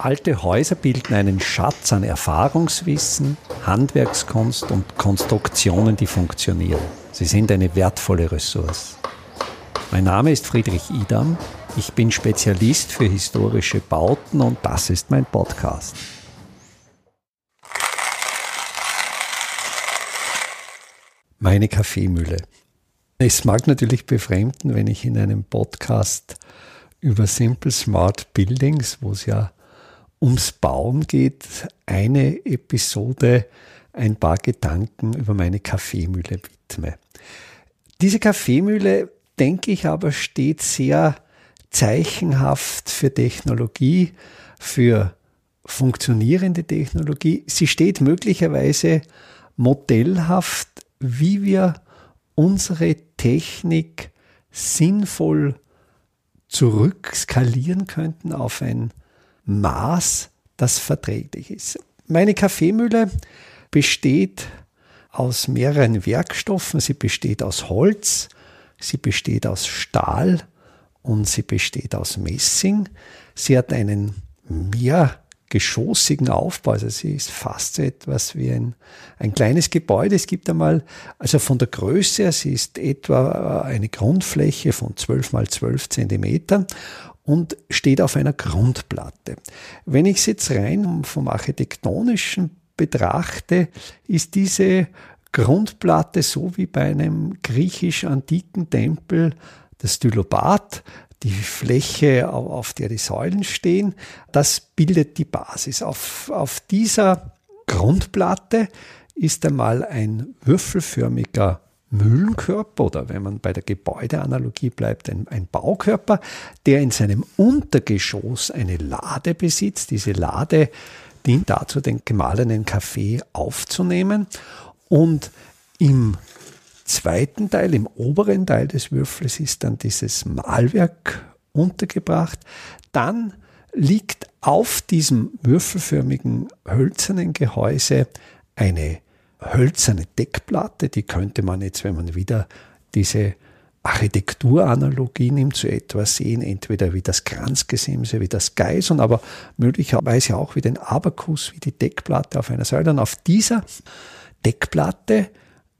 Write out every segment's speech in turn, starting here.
Alte Häuser bilden einen Schatz an Erfahrungswissen, Handwerkskunst und Konstruktionen, die funktionieren. Sie sind eine wertvolle Ressource. Mein Name ist Friedrich Idam. Ich bin Spezialist für historische Bauten und das ist mein Podcast. Meine Kaffeemühle. Es mag natürlich befremden, wenn ich in einem Podcast über Simple Smart Buildings, wo es ja ums Bauen geht, eine Episode ein paar Gedanken über meine Kaffeemühle widme. Diese Kaffeemühle, denke ich aber, steht sehr zeichenhaft für Technologie, für funktionierende Technologie. Sie steht möglicherweise modellhaft, wie wir unsere Technik sinnvoll zurückskalieren könnten auf ein Maß, das verträglich ist. Meine Kaffeemühle besteht aus mehreren Werkstoffen. Sie besteht aus Holz, sie besteht aus Stahl und sie besteht aus Messing. Sie hat einen mehrgeschossigen Aufbau, also sie ist fast so etwas wie ein, ein kleines Gebäude. Es gibt einmal, also von der Größe her, sie ist etwa eine Grundfläche von 12 mal 12 Zentimetern und steht auf einer Grundplatte. Wenn ich es jetzt rein vom architektonischen betrachte, ist diese Grundplatte so wie bei einem griechisch-antiken Tempel das Stylobat, die Fläche, auf der die Säulen stehen, das bildet die Basis. Auf, auf dieser Grundplatte ist einmal ein würfelförmiger Mühlenkörper oder wenn man bei der Gebäudeanalogie bleibt, ein, ein, Baukörper, der in seinem Untergeschoss eine Lade besitzt. Diese Lade dient dazu, den gemahlenen Kaffee aufzunehmen. Und im zweiten Teil, im oberen Teil des Würfels, ist dann dieses Mahlwerk untergebracht. Dann liegt auf diesem würfelförmigen hölzernen Gehäuse eine hölzerne Deckplatte, die könnte man jetzt, wenn man wieder diese Architekturanalogie nimmt, so etwas sehen, entweder wie das Kranzgesimse, wie das Geison, aber möglicherweise auch wie den Abakus, wie die Deckplatte auf einer Säule. Und auf dieser Deckplatte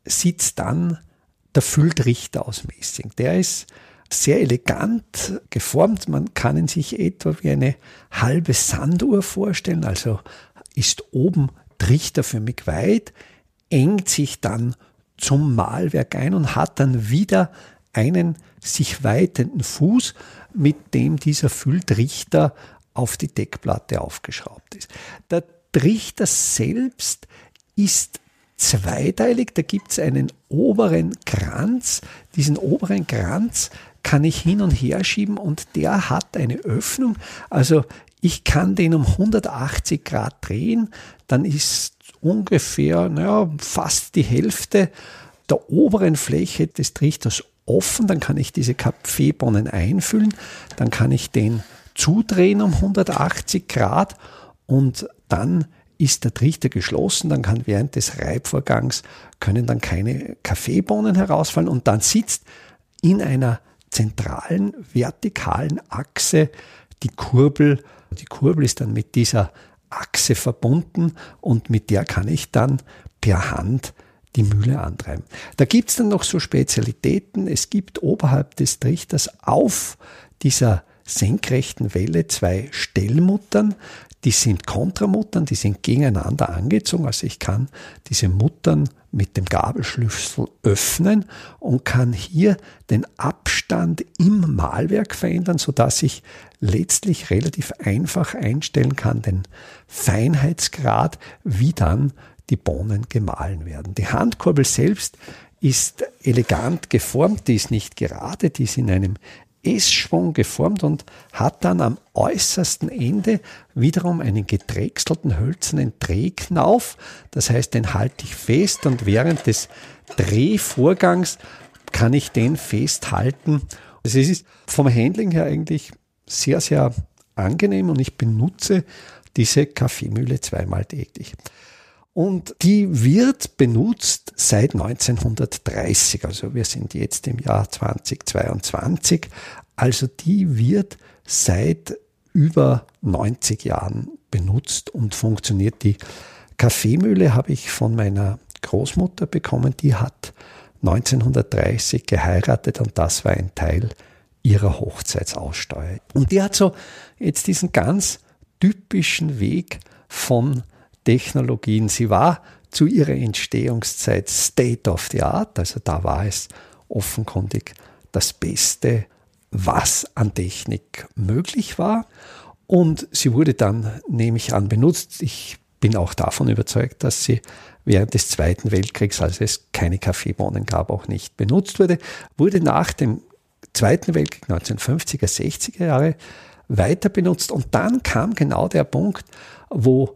sitzt dann der Fülltrichter aus Messing. Der ist sehr elegant geformt. Man kann ihn sich etwa wie eine halbe Sanduhr vorstellen, also ist oben trichterförmig weit, engt sich dann zum Malwerk ein und hat dann wieder einen sich weitenden Fuß, mit dem dieser Fülltrichter auf die Deckplatte aufgeschraubt ist. Der Trichter selbst ist zweiteilig, da gibt es einen oberen Kranz. Diesen oberen Kranz kann ich hin und her schieben und der hat eine Öffnung. Also ich kann den um 180 Grad drehen, dann ist ungefähr naja, fast die Hälfte der oberen Fläche des Trichters offen, dann kann ich diese Kaffeebohnen einfüllen, dann kann ich den zudrehen um 180 Grad. Und dann ist der Trichter geschlossen, dann kann während des Reibvorgangs können dann keine Kaffeebohnen herausfallen. Und dann sitzt in einer zentralen vertikalen Achse die Kurbel. Die Kurbel ist dann mit dieser Achse verbunden und mit der kann ich dann per Hand die Mühle antreiben. Da gibt es dann noch so Spezialitäten. Es gibt oberhalb des Trichters auf dieser senkrechten Welle zwei Stellmuttern. Die sind Kontramuttern, die sind gegeneinander angezogen. Also ich kann diese Muttern mit dem Gabelschlüssel öffnen und kann hier den Abstand im Malwerk verändern, sodass ich letztlich relativ einfach einstellen kann, den Feinheitsgrad, wie dann die Bohnen gemahlen werden. Die Handkurbel selbst ist elegant geformt, die ist nicht gerade, die ist in einem S-Schwung geformt und hat dann am äußersten Ende wiederum einen gedrechselten hölzernen Drehknauf. Das heißt, den halte ich fest und während des Drehvorgangs kann ich den festhalten. Es ist vom Handling her eigentlich sehr, sehr angenehm und ich benutze diese Kaffeemühle zweimal täglich. Und die wird benutzt seit 1930. Also wir sind jetzt im Jahr 2022. Also die wird seit über 90 Jahren benutzt und funktioniert. Die Kaffeemühle habe ich von meiner Großmutter bekommen, die hat 1930 geheiratet und das war ein Teil ihrer Hochzeitsaussteuer. Und die hat so jetzt diesen ganz typischen Weg von Technologien. Sie war zu ihrer Entstehungszeit State of the Art, also da war es offenkundig das Beste, was an Technik möglich war. Und sie wurde dann, nehme ich an, benutzt. Ich bin auch davon überzeugt, dass sie während des Zweiten Weltkriegs, als es keine Kaffeebohnen gab, auch nicht benutzt wurde, wurde nach dem Zweiten Weltkrieg 1950er, 60er Jahre weiter benutzt. Und dann kam genau der Punkt, wo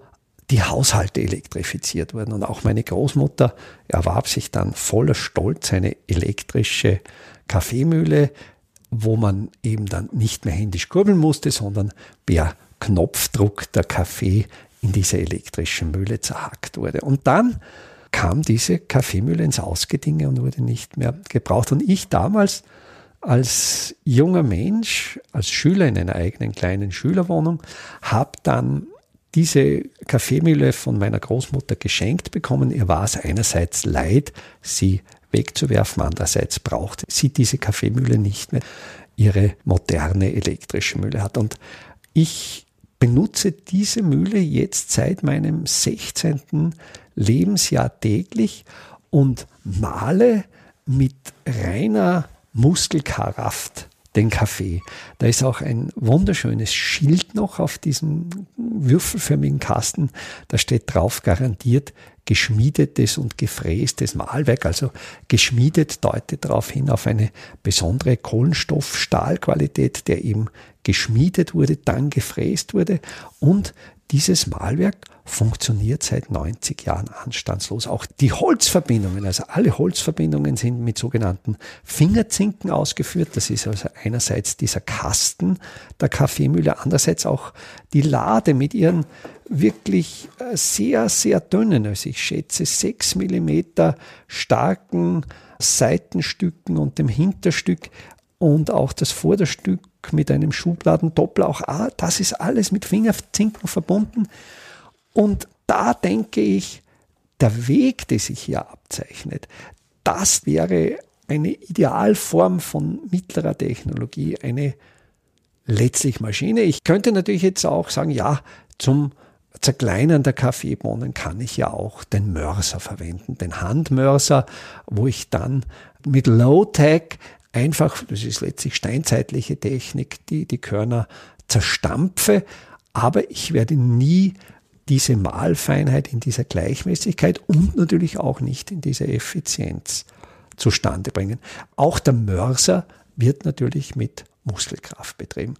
die Haushalte elektrifiziert wurden. Und auch meine Großmutter erwarb sich dann voller Stolz eine elektrische Kaffeemühle, wo man eben dann nicht mehr händisch kurbeln musste, sondern per Knopfdruck der Kaffee in diese elektrische Mühle zerhackt wurde. Und dann kam diese Kaffeemühle ins Ausgedinge und wurde nicht mehr gebraucht. Und ich damals als junger Mensch, als Schüler in einer eigenen kleinen Schülerwohnung, habe dann diese Kaffeemühle von meiner Großmutter geschenkt bekommen. Ihr war es einerseits leid, sie wegzuwerfen, andererseits brauchte sie diese Kaffeemühle nicht mehr, ihre moderne elektrische Mühle hat. Und ich benutze diese Mühle jetzt seit meinem 16. Lebensjahr täglich und male mit reiner Muskelkraft den Kaffee. Da ist auch ein wunderschönes Schild noch auf diesem würfelförmigen Kasten. Da steht drauf garantiert geschmiedetes und gefrästes Mahlwerk. Also geschmiedet deutet darauf hin auf eine besondere Kohlenstoffstahlqualität, der eben geschmiedet wurde, dann gefräst wurde und dieses Malwerk funktioniert seit 90 Jahren anstandslos. Auch die Holzverbindungen, also alle Holzverbindungen sind mit sogenannten Fingerzinken ausgeführt. Das ist also einerseits dieser Kasten der Kaffeemühle, andererseits auch die Lade mit ihren wirklich äh, sehr, sehr dünnen, also ich schätze 6 Millimeter starken Seitenstücken und dem Hinterstück und auch das Vorderstück mit einem Schubladendoppler. Auch ah, das ist alles mit Fingerzinken verbunden. Und da denke ich, der Weg, der sich hier abzeichnet, das wäre eine Idealform von mittlerer Technologie, eine letztlich Maschine. Ich könnte natürlich jetzt auch sagen, ja, zum Zerkleinern der Kaffeebohnen kann ich ja auch den Mörser verwenden, den Handmörser, wo ich dann mit Low-Tech einfach, das ist letztlich steinzeitliche Technik, die die Körner zerstampfe, aber ich werde nie diese Mahlfeinheit in dieser Gleichmäßigkeit und natürlich auch nicht in dieser Effizienz zustande bringen. Auch der Mörser wird natürlich mit Muskelkraft betrieben.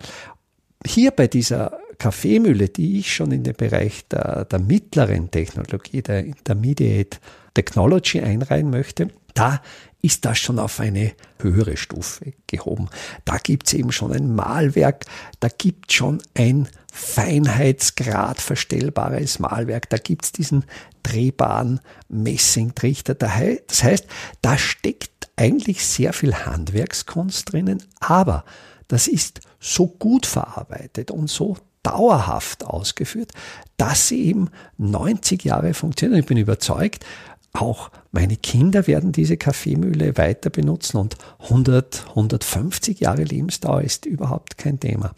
Hier bei dieser Kaffeemühle, die ich schon in den Bereich der, der mittleren Technologie, der Intermediate Technology einreihen möchte, da ist das schon auf eine höhere Stufe gehoben. Da gibt es eben schon ein Malwerk, da gibt es schon ein Feinheitsgrad verstellbares Malwerk, da gibt es diesen drehbaren Messingtrichter. Das heißt, da steckt eigentlich sehr viel Handwerkskunst drinnen, aber das ist so gut verarbeitet und so dauerhaft ausgeführt, dass sie eben 90 Jahre funktionieren. Ich bin überzeugt, auch meine Kinder werden diese Kaffeemühle weiter benutzen und 100, 150 Jahre Lebensdauer ist überhaupt kein Thema.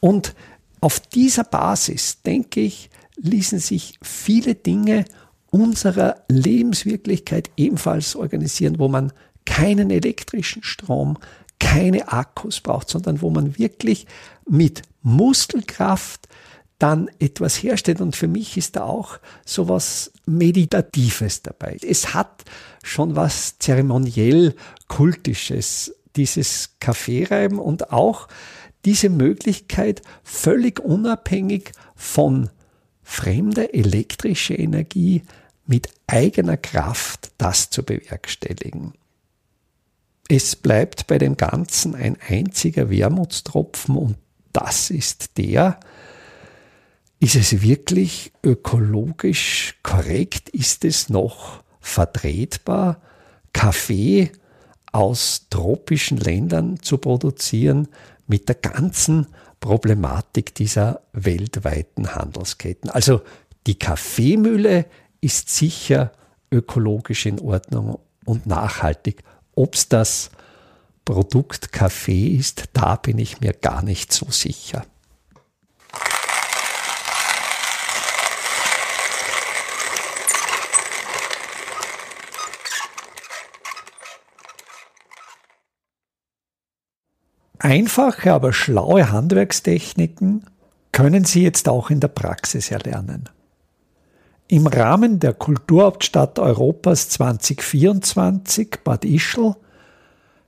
Und auf dieser Basis, denke ich, ließen sich viele Dinge unserer Lebenswirklichkeit ebenfalls organisieren, wo man keinen elektrischen Strom, keine Akkus braucht, sondern wo man wirklich mit Muskelkraft dann etwas herstellt. Und für mich ist da auch so was Meditatives dabei. Es hat schon was zeremoniell Kultisches, dieses Kaffeereiben und auch diese Möglichkeit, völlig unabhängig von fremder elektrischer Energie mit eigener Kraft das zu bewerkstelligen. Es bleibt bei dem Ganzen ein einziger Wermutstropfen und das ist der, ist es wirklich ökologisch korrekt? Ist es noch vertretbar, Kaffee aus tropischen Ländern zu produzieren mit der ganzen Problematik dieser weltweiten Handelsketten. Also die Kaffeemühle ist sicher ökologisch in Ordnung und nachhaltig. Ob es das Produkt Kaffee ist, da bin ich mir gar nicht so sicher. Einfache, aber schlaue Handwerkstechniken können Sie jetzt auch in der Praxis erlernen. Im Rahmen der Kulturhauptstadt Europas 2024 Bad Ischl